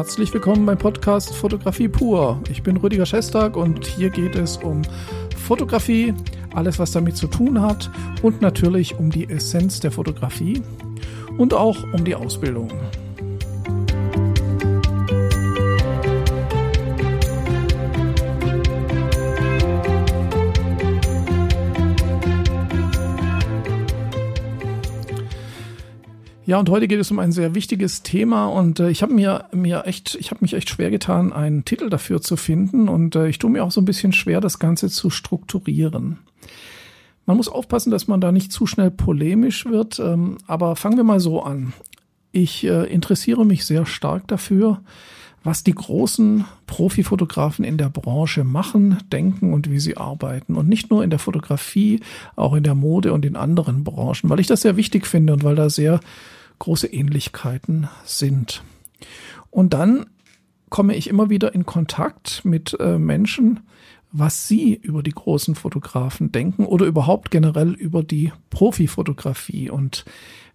Herzlich willkommen beim Podcast Fotografie pur. Ich bin Rüdiger Schestag und hier geht es um Fotografie, alles was damit zu tun hat und natürlich um die Essenz der Fotografie und auch um die Ausbildung. Ja, und heute geht es um ein sehr wichtiges Thema und äh, ich habe mir mir echt, ich habe mich echt schwer getan, einen Titel dafür zu finden und äh, ich tue mir auch so ein bisschen schwer, das Ganze zu strukturieren. Man muss aufpassen, dass man da nicht zu schnell polemisch wird, ähm, aber fangen wir mal so an. Ich äh, interessiere mich sehr stark dafür, was die großen Profifotografen in der Branche machen, denken und wie sie arbeiten. Und nicht nur in der Fotografie, auch in der Mode und in anderen Branchen, weil ich das sehr wichtig finde und weil da sehr große Ähnlichkeiten sind. Und dann komme ich immer wieder in Kontakt mit äh, Menschen, was sie über die großen Fotografen denken oder überhaupt generell über die Profifotografie. Und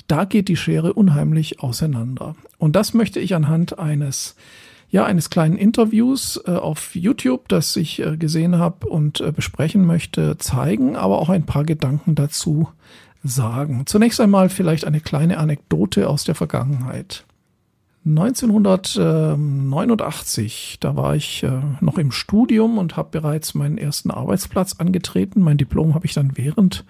da geht die Schere unheimlich auseinander. Und das möchte ich anhand eines ja, eines kleinen Interviews äh, auf YouTube, das ich äh, gesehen habe und äh, besprechen möchte, zeigen, aber auch ein paar Gedanken dazu sagen. Zunächst einmal vielleicht eine kleine Anekdote aus der Vergangenheit. 1989, da war ich äh, noch im Studium und habe bereits meinen ersten Arbeitsplatz angetreten. Mein Diplom habe ich dann während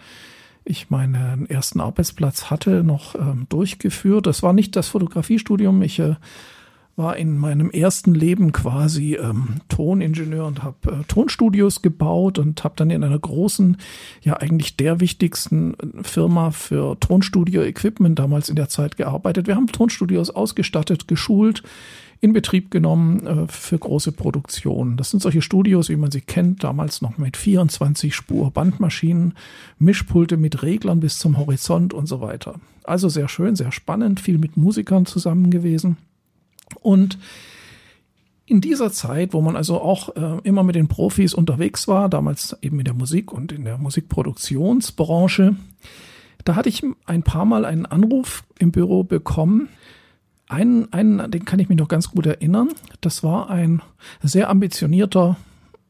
ich meinen ersten Arbeitsplatz hatte noch ähm, durchgeführt. Das war nicht das Fotografiestudium. Ich äh, war in meinem ersten Leben quasi ähm, Toningenieur und habe äh, Tonstudios gebaut und habe dann in einer großen, ja eigentlich der wichtigsten äh, Firma für Tonstudio-Equipment damals in der Zeit gearbeitet. Wir haben Tonstudios ausgestattet, geschult, in Betrieb genommen äh, für große Produktionen. Das sind solche Studios, wie man sie kennt, damals noch mit 24 Spur Bandmaschinen, Mischpulte mit Reglern bis zum Horizont und so weiter. Also sehr schön, sehr spannend, viel mit Musikern zusammen gewesen. Und in dieser Zeit, wo man also auch äh, immer mit den Profis unterwegs war, damals eben in der Musik und in der Musikproduktionsbranche, da hatte ich ein paar Mal einen Anruf im Büro bekommen. Einen, einen, den kann ich mich noch ganz gut erinnern. Das war ein sehr ambitionierter,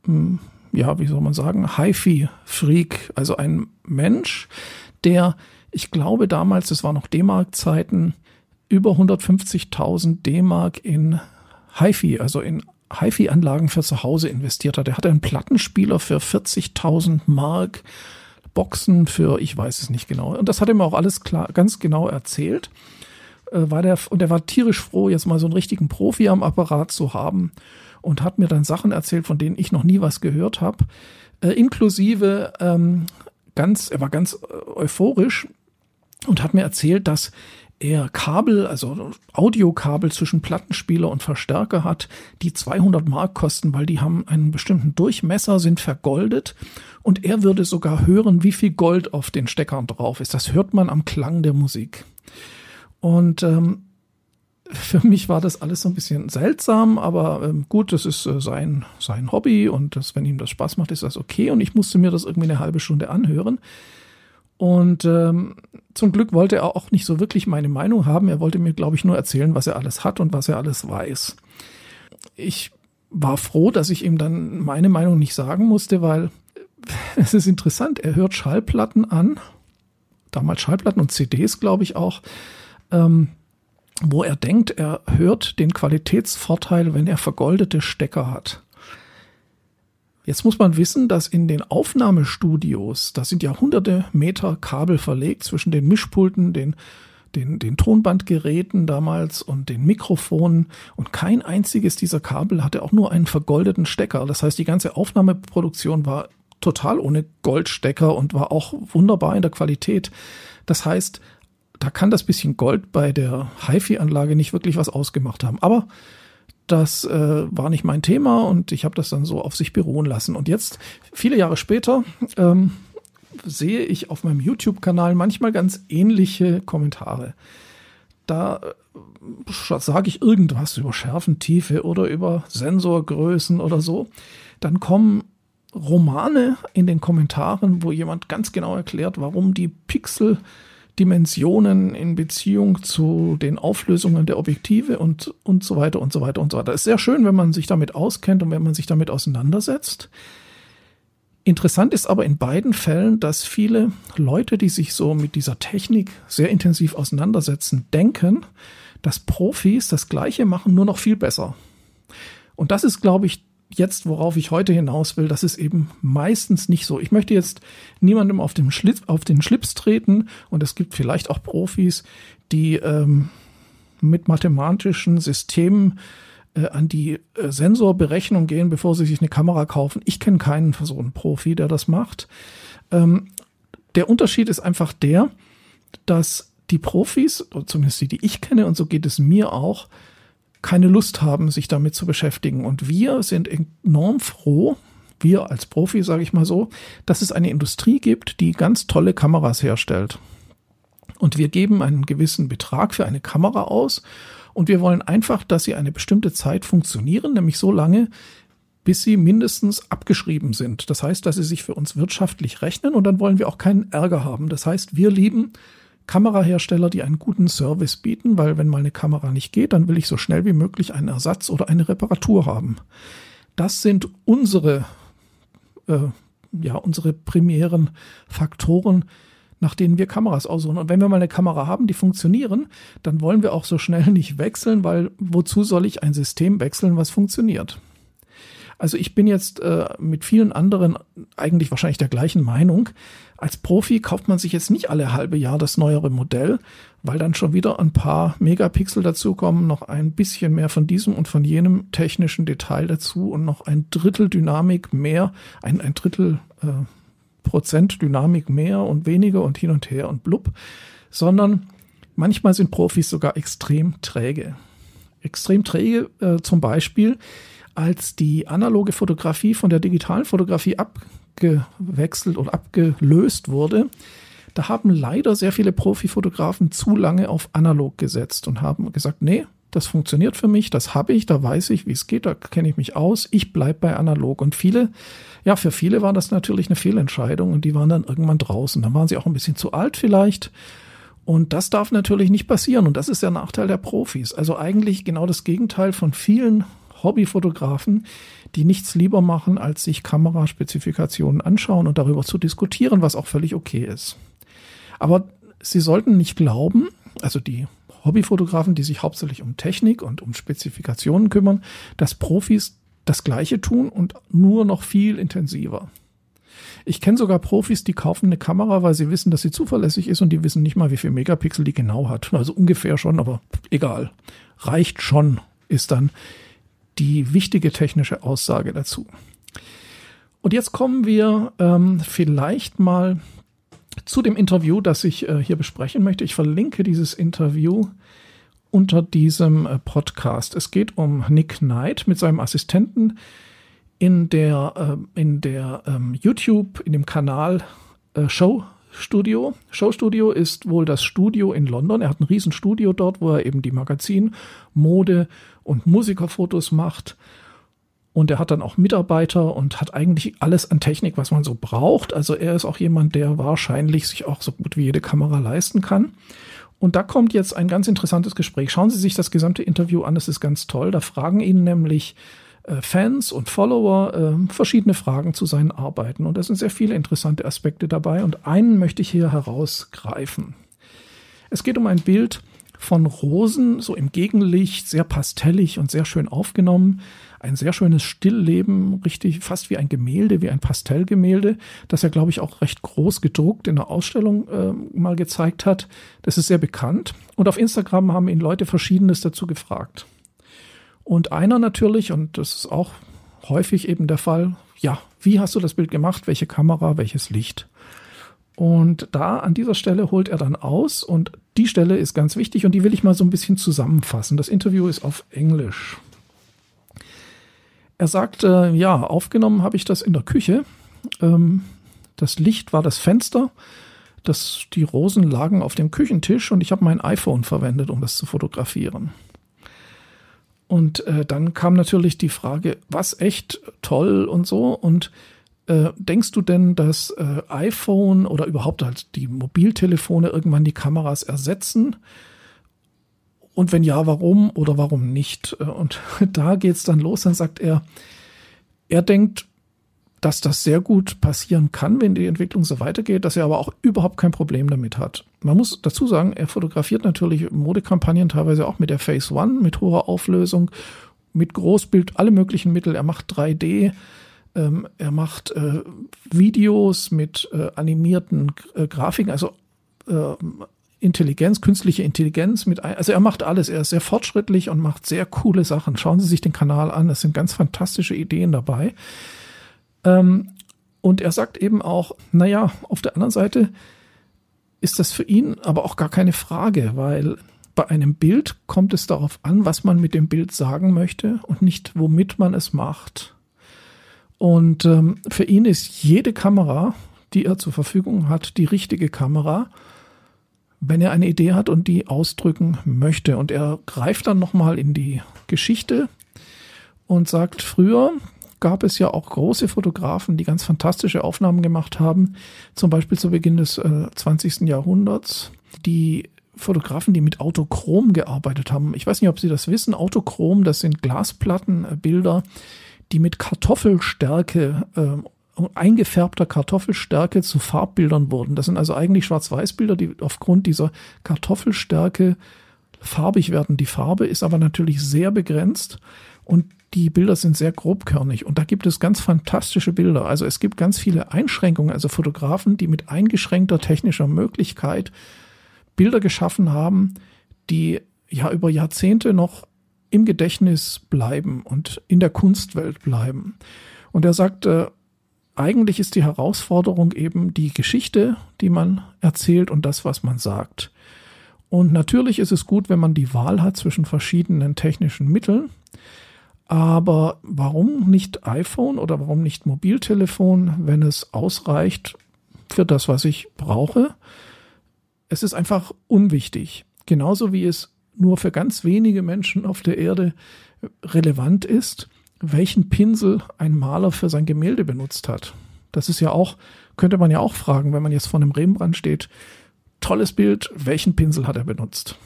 hm, ja, wie soll man sagen, HiFi-Freak, also ein Mensch, der, ich glaube damals, das war noch D-Mark-Zeiten, über 150.000 D-Mark in HiFi, also in HiFi-Anlagen für zu Hause investiert hat. Er hatte einen Plattenspieler für 40.000 Mark, Boxen für, ich weiß es nicht genau. Und das hat er mir auch alles klar, ganz genau erzählt. Äh, war der, und er war tierisch froh, jetzt mal so einen richtigen Profi am Apparat zu haben und hat mir dann Sachen erzählt, von denen ich noch nie was gehört habe. Äh, inklusive ähm, ganz, er war ganz äh, euphorisch und hat mir erzählt, dass er Kabel, also Audiokabel zwischen Plattenspieler und Verstärker hat, die 200 Mark kosten, weil die haben einen bestimmten Durchmesser, sind vergoldet und er würde sogar hören, wie viel Gold auf den Steckern drauf ist. Das hört man am Klang der Musik. Und ähm, für mich war das alles so ein bisschen seltsam, aber ähm, gut, das ist äh, sein, sein Hobby und das, wenn ihm das Spaß macht, ist das okay. Und ich musste mir das irgendwie eine halbe Stunde anhören. Und ähm, zum Glück wollte er auch nicht so wirklich meine Meinung haben. Er wollte mir, glaube ich, nur erzählen, was er alles hat und was er alles weiß. Ich war froh, dass ich ihm dann meine Meinung nicht sagen musste, weil es ist interessant. Er hört Schallplatten an, damals Schallplatten und CDs, glaube ich auch, ähm, wo er denkt, er hört den Qualitätsvorteil, wenn er vergoldete Stecker hat. Jetzt muss man wissen, dass in den Aufnahmestudios, da sind ja hunderte Meter Kabel verlegt zwischen den Mischpulten, den, den, den Tonbandgeräten damals und den Mikrofonen und kein einziges dieser Kabel hatte auch nur einen vergoldeten Stecker. Das heißt, die ganze Aufnahmeproduktion war total ohne Goldstecker und war auch wunderbar in der Qualität. Das heißt, da kann das bisschen Gold bei der HiFi-Anlage nicht wirklich was ausgemacht haben. Aber das äh, war nicht mein Thema und ich habe das dann so auf sich beruhen lassen. Und jetzt, viele Jahre später, ähm, sehe ich auf meinem YouTube-Kanal manchmal ganz ähnliche Kommentare. Da äh, sage ich irgendwas über Schärfentiefe oder über Sensorgrößen oder so. Dann kommen Romane in den Kommentaren, wo jemand ganz genau erklärt, warum die Pixel Dimensionen in Beziehung zu den Auflösungen der Objektive und, und so weiter und so weiter und so weiter. Ist sehr schön, wenn man sich damit auskennt und wenn man sich damit auseinandersetzt. Interessant ist aber in beiden Fällen, dass viele Leute, die sich so mit dieser Technik sehr intensiv auseinandersetzen, denken, dass Profis das Gleiche machen, nur noch viel besser. Und das ist, glaube ich, jetzt, worauf ich heute hinaus will, das ist eben meistens nicht so. Ich möchte jetzt niemandem auf den, Schlips, auf den Schlips treten und es gibt vielleicht auch Profis, die ähm, mit mathematischen Systemen äh, an die äh, Sensorberechnung gehen, bevor sie sich eine Kamera kaufen. Ich kenne keinen so einen Profi, der das macht. Ähm, der Unterschied ist einfach der, dass die Profis, zumindest die, die ich kenne, und so geht es mir auch, keine Lust haben, sich damit zu beschäftigen. Und wir sind enorm froh, wir als Profi, sage ich mal so, dass es eine Industrie gibt, die ganz tolle Kameras herstellt. Und wir geben einen gewissen Betrag für eine Kamera aus und wir wollen einfach, dass sie eine bestimmte Zeit funktionieren, nämlich so lange, bis sie mindestens abgeschrieben sind. Das heißt, dass sie sich für uns wirtschaftlich rechnen und dann wollen wir auch keinen Ärger haben. Das heißt, wir lieben Kamerahersteller, die einen guten Service bieten, weil wenn mal eine Kamera nicht geht, dann will ich so schnell wie möglich einen Ersatz oder eine Reparatur haben. Das sind unsere, äh, ja, unsere primären Faktoren, nach denen wir Kameras aussuchen. Und wenn wir mal eine Kamera haben, die funktionieren, dann wollen wir auch so schnell nicht wechseln, weil wozu soll ich ein System wechseln, was funktioniert? Also ich bin jetzt äh, mit vielen anderen eigentlich wahrscheinlich der gleichen Meinung. Als Profi kauft man sich jetzt nicht alle halbe Jahr das neuere Modell, weil dann schon wieder ein paar Megapixel dazukommen, noch ein bisschen mehr von diesem und von jenem technischen Detail dazu und noch ein Drittel Dynamik mehr, ein, ein Drittel äh, Prozent Dynamik mehr und weniger und hin und her und blub, sondern manchmal sind Profis sogar extrem träge. Extrem träge äh, zum Beispiel, als die analoge Fotografie von der digitalen Fotografie abgewechselt und abgelöst wurde, da haben leider sehr viele Profifotografen zu lange auf analog gesetzt und haben gesagt, nee, das funktioniert für mich, das habe ich, da weiß ich, wie es geht, da kenne ich mich aus, ich bleibe bei analog. Und viele, ja, für viele war das natürlich eine Fehlentscheidung und die waren dann irgendwann draußen. Dann waren sie auch ein bisschen zu alt vielleicht. Und das darf natürlich nicht passieren. Und das ist der Nachteil der Profis. Also eigentlich genau das Gegenteil von vielen Hobbyfotografen, die nichts lieber machen, als sich Kameraspezifikationen anschauen und darüber zu diskutieren, was auch völlig okay ist. Aber Sie sollten nicht glauben, also die Hobbyfotografen, die sich hauptsächlich um Technik und um Spezifikationen kümmern, dass Profis das Gleiche tun und nur noch viel intensiver. Ich kenne sogar Profis, die kaufen eine Kamera, weil sie wissen, dass sie zuverlässig ist und die wissen nicht mal, wie viel Megapixel die genau hat. Also ungefähr schon, aber egal. Reicht schon, ist dann die wichtige technische Aussage dazu. Und jetzt kommen wir ähm, vielleicht mal zu dem Interview, das ich äh, hier besprechen möchte. Ich verlinke dieses Interview unter diesem äh, Podcast. Es geht um Nick Knight mit seinem Assistenten in der, äh, in der ähm, YouTube, in dem Kanal äh, Show Studio. Show Studio ist wohl das Studio in London. Er hat ein Riesenstudio dort, wo er eben die Magazin, Mode und Musikerfotos macht. Und er hat dann auch Mitarbeiter und hat eigentlich alles an Technik, was man so braucht. Also er ist auch jemand, der wahrscheinlich sich auch so gut wie jede Kamera leisten kann. Und da kommt jetzt ein ganz interessantes Gespräch. Schauen Sie sich das gesamte Interview an, das ist ganz toll. Da fragen ihn nämlich Fans und Follower äh, verschiedene Fragen zu seinen Arbeiten. Und da sind sehr viele interessante Aspekte dabei. Und einen möchte ich hier herausgreifen. Es geht um ein Bild von Rosen, so im Gegenlicht, sehr pastellig und sehr schön aufgenommen. Ein sehr schönes Stillleben, richtig fast wie ein Gemälde, wie ein Pastellgemälde, das er, glaube ich, auch recht groß gedruckt in der Ausstellung äh, mal gezeigt hat. Das ist sehr bekannt. Und auf Instagram haben ihn Leute Verschiedenes dazu gefragt. Und einer natürlich, und das ist auch häufig eben der Fall, ja, wie hast du das Bild gemacht? Welche Kamera, welches Licht? Und da an dieser Stelle holt er dann aus und die Stelle ist ganz wichtig und die will ich mal so ein bisschen zusammenfassen. Das Interview ist auf Englisch. Er sagt, äh, ja, aufgenommen habe ich das in der Küche. Ähm, das Licht war das Fenster. Das, die Rosen lagen auf dem Küchentisch und ich habe mein iPhone verwendet, um das zu fotografieren. Und äh, dann kam natürlich die Frage, was echt toll und so. Und äh, denkst du denn, dass äh, iPhone oder überhaupt halt die Mobiltelefone irgendwann die Kameras ersetzen? Und wenn ja, warum oder warum nicht? Äh, und da geht's dann los, dann sagt er, er denkt, dass das sehr gut passieren kann, wenn die Entwicklung so weitergeht, dass er aber auch überhaupt kein Problem damit hat. Man muss dazu sagen, er fotografiert natürlich Modekampagnen teilweise auch mit der Phase One, mit hoher Auflösung, mit Großbild, alle möglichen Mittel. Er macht 3D, ähm, er macht äh, Videos mit äh, animierten äh, Grafiken, also äh, Intelligenz, künstliche Intelligenz mit, also er macht alles. Er ist sehr fortschrittlich und macht sehr coole Sachen. Schauen Sie sich den Kanal an. Es sind ganz fantastische Ideen dabei. Ähm, und er sagt eben auch, naja, auf der anderen Seite ist das für ihn aber auch gar keine Frage, weil bei einem Bild kommt es darauf an, was man mit dem Bild sagen möchte und nicht, womit man es macht. Und ähm, für ihn ist jede Kamera, die er zur Verfügung hat, die richtige Kamera, wenn er eine Idee hat und die ausdrücken möchte. Und er greift dann nochmal in die Geschichte und sagt, früher gab es ja auch große Fotografen, die ganz fantastische Aufnahmen gemacht haben, zum Beispiel zu Beginn des äh, 20. Jahrhunderts, die Fotografen, die mit Autochrom gearbeitet haben. Ich weiß nicht, ob Sie das wissen. Autochrom, das sind Glasplattenbilder, die mit Kartoffelstärke, äh, eingefärbter Kartoffelstärke zu Farbbildern wurden. Das sind also eigentlich Schwarz-Weiß-Bilder, die aufgrund dieser Kartoffelstärke farbig werden. Die Farbe ist aber natürlich sehr begrenzt und die Bilder sind sehr grobkörnig und da gibt es ganz fantastische Bilder. Also es gibt ganz viele Einschränkungen, also Fotografen, die mit eingeschränkter technischer Möglichkeit Bilder geschaffen haben, die ja über Jahrzehnte noch im Gedächtnis bleiben und in der Kunstwelt bleiben. Und er sagte, eigentlich ist die Herausforderung eben die Geschichte, die man erzählt und das, was man sagt. Und natürlich ist es gut, wenn man die Wahl hat zwischen verschiedenen technischen Mitteln. Aber warum nicht iPhone oder warum nicht Mobiltelefon, wenn es ausreicht für das, was ich brauche? Es ist einfach unwichtig. Genauso wie es nur für ganz wenige Menschen auf der Erde relevant ist, welchen Pinsel ein Maler für sein Gemälde benutzt hat. Das ist ja auch, könnte man ja auch fragen, wenn man jetzt vor einem Rembrandt steht. Tolles Bild, welchen Pinsel hat er benutzt?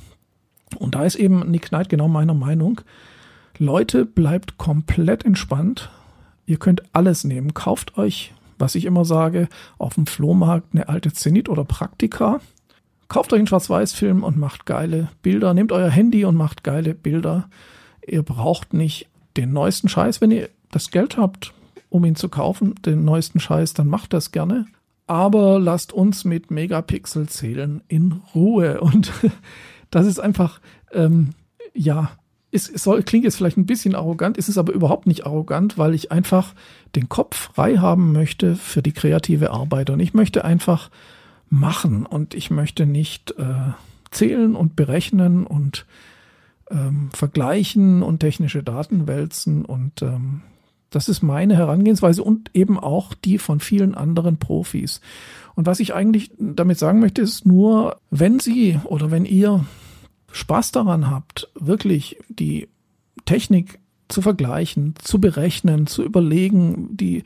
Und da ist eben Nick Knight genau meiner Meinung. Leute, bleibt komplett entspannt. Ihr könnt alles nehmen. Kauft euch, was ich immer sage, auf dem Flohmarkt eine alte Zenit oder Praktika. Kauft euch einen Schwarz-Weiß-Film und macht geile Bilder. Nehmt euer Handy und macht geile Bilder. Ihr braucht nicht den neuesten Scheiß. Wenn ihr das Geld habt, um ihn zu kaufen, den neuesten Scheiß, dann macht das gerne. Aber lasst uns mit Megapixel zählen in Ruhe. Und das ist einfach, ähm, ja, es, es soll, klingt jetzt vielleicht ein bisschen arrogant, ist es aber überhaupt nicht arrogant, weil ich einfach den Kopf frei haben möchte für die kreative Arbeit und ich möchte einfach machen und ich möchte nicht äh, zählen und berechnen und ähm, vergleichen und technische Daten wälzen und ähm, das ist meine Herangehensweise und eben auch die von vielen anderen Profis. Und was ich eigentlich damit sagen möchte, ist nur, wenn Sie oder wenn ihr Spaß daran habt, wirklich die Technik zu vergleichen, zu berechnen, zu überlegen, die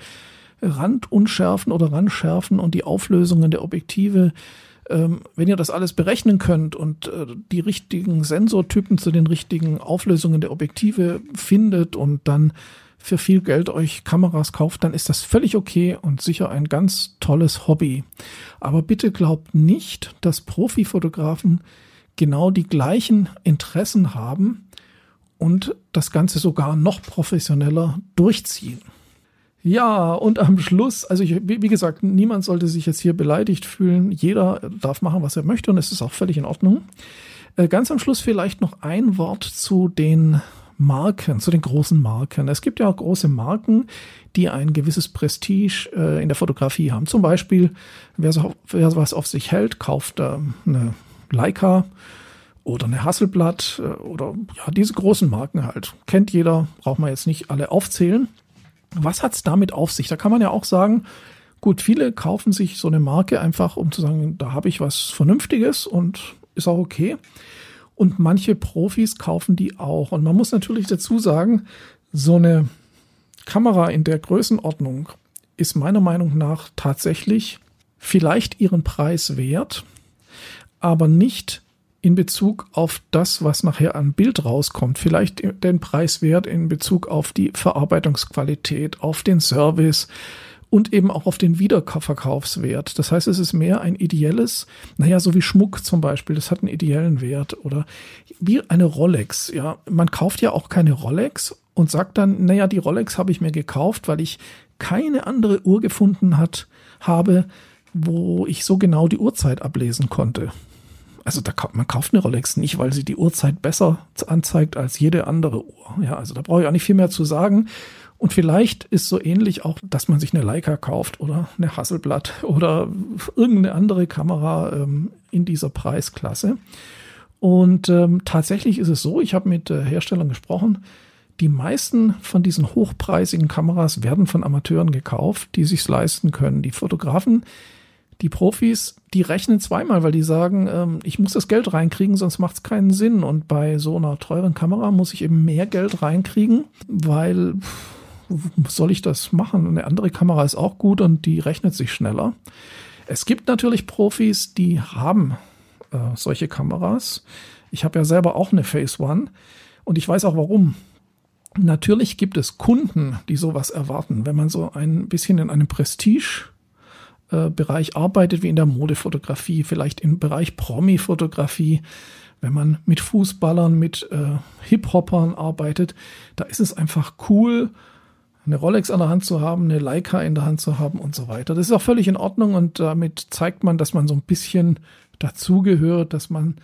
Randunschärfen oder Randschärfen und die Auflösungen der Objektive, ähm, wenn ihr das alles berechnen könnt und äh, die richtigen Sensortypen zu den richtigen Auflösungen der Objektive findet und dann für viel Geld euch Kameras kauft, dann ist das völlig okay und sicher ein ganz tolles Hobby. Aber bitte glaubt nicht, dass Profifotografen genau die gleichen Interessen haben und das Ganze sogar noch professioneller durchziehen. Ja, und am Schluss, also ich, wie gesagt, niemand sollte sich jetzt hier beleidigt fühlen. Jeder darf machen, was er möchte und es ist auch völlig in Ordnung. Äh, ganz am Schluss vielleicht noch ein Wort zu den Marken, zu den großen Marken. Es gibt ja auch große Marken, die ein gewisses Prestige äh, in der Fotografie haben. Zum Beispiel, wer, so, wer was auf sich hält, kauft äh, eine Leica oder eine Hasselblatt äh, oder ja, diese großen Marken halt. Kennt jeder, braucht man jetzt nicht alle aufzählen. Was hat's damit auf sich? Da kann man ja auch sagen, gut, viele kaufen sich so eine Marke einfach, um zu sagen, da habe ich was Vernünftiges und ist auch okay. Und manche Profis kaufen die auch. Und man muss natürlich dazu sagen, so eine Kamera in der Größenordnung ist meiner Meinung nach tatsächlich vielleicht ihren Preis wert, aber nicht in Bezug auf das, was nachher an Bild rauskommt. Vielleicht den Preis wert in Bezug auf die Verarbeitungsqualität, auf den Service, und eben auch auf den Wiederverkaufswert. Das heißt, es ist mehr ein ideelles, naja, so wie Schmuck zum Beispiel, das hat einen ideellen Wert oder wie eine Rolex. Ja, man kauft ja auch keine Rolex und sagt dann, naja, die Rolex habe ich mir gekauft, weil ich keine andere Uhr gefunden hat, habe, wo ich so genau die Uhrzeit ablesen konnte. Also da, man kauft eine Rolex nicht, weil sie die Uhrzeit besser anzeigt als jede andere Uhr. Ja, also da brauche ich auch nicht viel mehr zu sagen. Und vielleicht ist so ähnlich auch, dass man sich eine Leica kauft oder eine Hasselblatt oder irgendeine andere Kamera ähm, in dieser Preisklasse. Und ähm, tatsächlich ist es so, ich habe mit äh, Herstellern gesprochen, die meisten von diesen hochpreisigen Kameras werden von Amateuren gekauft, die sich's leisten können. Die Fotografen, die Profis, die rechnen zweimal, weil die sagen, ähm, ich muss das Geld reinkriegen, sonst macht es keinen Sinn. Und bei so einer teuren Kamera muss ich eben mehr Geld reinkriegen, weil soll ich das machen? Eine andere Kamera ist auch gut und die rechnet sich schneller. Es gibt natürlich Profis, die haben äh, solche Kameras. Ich habe ja selber auch eine Phase One und ich weiß auch warum. Natürlich gibt es Kunden, die sowas erwarten. Wenn man so ein bisschen in einem Prestige äh, Bereich arbeitet, wie in der Modefotografie, vielleicht im Bereich Promi-Fotografie, wenn man mit Fußballern, mit äh, Hip-Hoppern arbeitet, da ist es einfach cool, eine Rolex an der Hand zu haben, eine Leica in der Hand zu haben und so weiter. Das ist auch völlig in Ordnung und damit zeigt man, dass man so ein bisschen dazugehört, dass man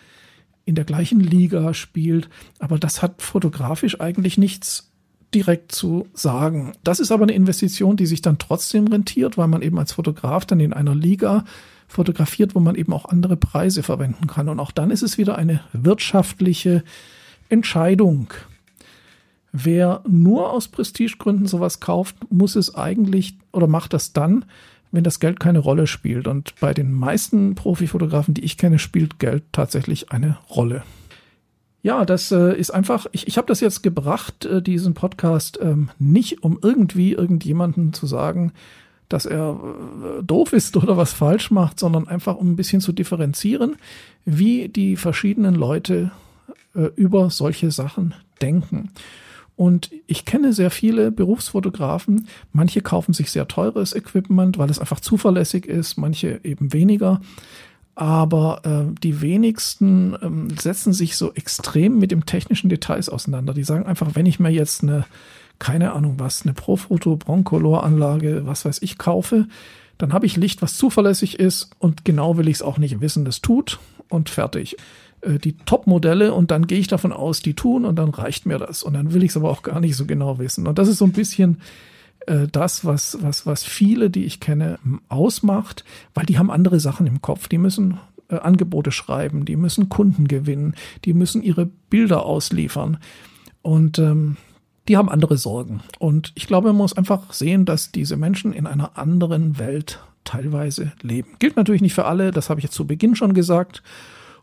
in der gleichen Liga spielt. Aber das hat fotografisch eigentlich nichts direkt zu sagen. Das ist aber eine Investition, die sich dann trotzdem rentiert, weil man eben als Fotograf dann in einer Liga fotografiert, wo man eben auch andere Preise verwenden kann. Und auch dann ist es wieder eine wirtschaftliche Entscheidung. Wer nur aus Prestigegründen sowas kauft, muss es eigentlich oder macht das dann, wenn das Geld keine Rolle spielt. Und bei den meisten Profifotografen, die ich kenne, spielt Geld tatsächlich eine Rolle. Ja, das äh, ist einfach, ich, ich habe das jetzt gebracht, äh, diesen Podcast, ähm, nicht um irgendwie irgendjemanden zu sagen, dass er äh, doof ist oder was falsch macht, sondern einfach um ein bisschen zu differenzieren, wie die verschiedenen Leute äh, über solche Sachen denken. Und ich kenne sehr viele Berufsfotografen. Manche kaufen sich sehr teures Equipment, weil es einfach zuverlässig ist, manche eben weniger. Aber äh, die wenigsten ähm, setzen sich so extrem mit dem technischen Details auseinander. Die sagen einfach, wenn ich mir jetzt eine, keine Ahnung was, eine Profoto Broncolor Anlage, was weiß ich, kaufe, dann habe ich Licht, was zuverlässig ist und genau will ich es auch nicht wissen, das tut und fertig. Äh, die Top-Modelle und dann gehe ich davon aus, die tun und dann reicht mir das. Und dann will ich es aber auch gar nicht so genau wissen. Und das ist so ein bisschen das, was, was, was viele, die ich kenne, ausmacht, weil die haben andere Sachen im Kopf. Die müssen äh, Angebote schreiben, die müssen Kunden gewinnen, die müssen ihre Bilder ausliefern. Und ähm, die haben andere Sorgen. Und ich glaube, man muss einfach sehen, dass diese Menschen in einer anderen Welt teilweise leben. Gilt natürlich nicht für alle, das habe ich jetzt zu Beginn schon gesagt.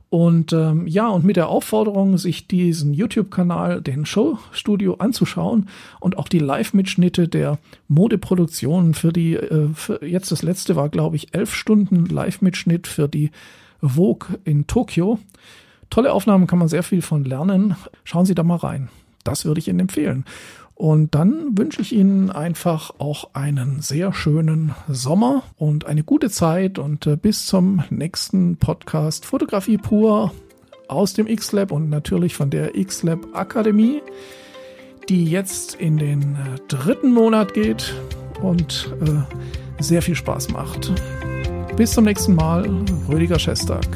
Und ähm, ja, und mit der Aufforderung, sich diesen YouTube-Kanal, den Showstudio anzuschauen und auch die Live-Mitschnitte der Modeproduktionen für die, äh, für jetzt das letzte war, glaube ich, elf Stunden Live-Mitschnitt für die Vogue in Tokio. Tolle Aufnahmen, kann man sehr viel von lernen. Schauen Sie da mal rein. Das würde ich Ihnen empfehlen. Und dann wünsche ich Ihnen einfach auch einen sehr schönen Sommer und eine gute Zeit und äh, bis zum nächsten Podcast Fotografie pur aus dem X-Lab und natürlich von der X-Lab Akademie, die jetzt in den äh, dritten Monat geht und äh, sehr viel Spaß macht. Bis zum nächsten Mal, Rüdiger Schestag.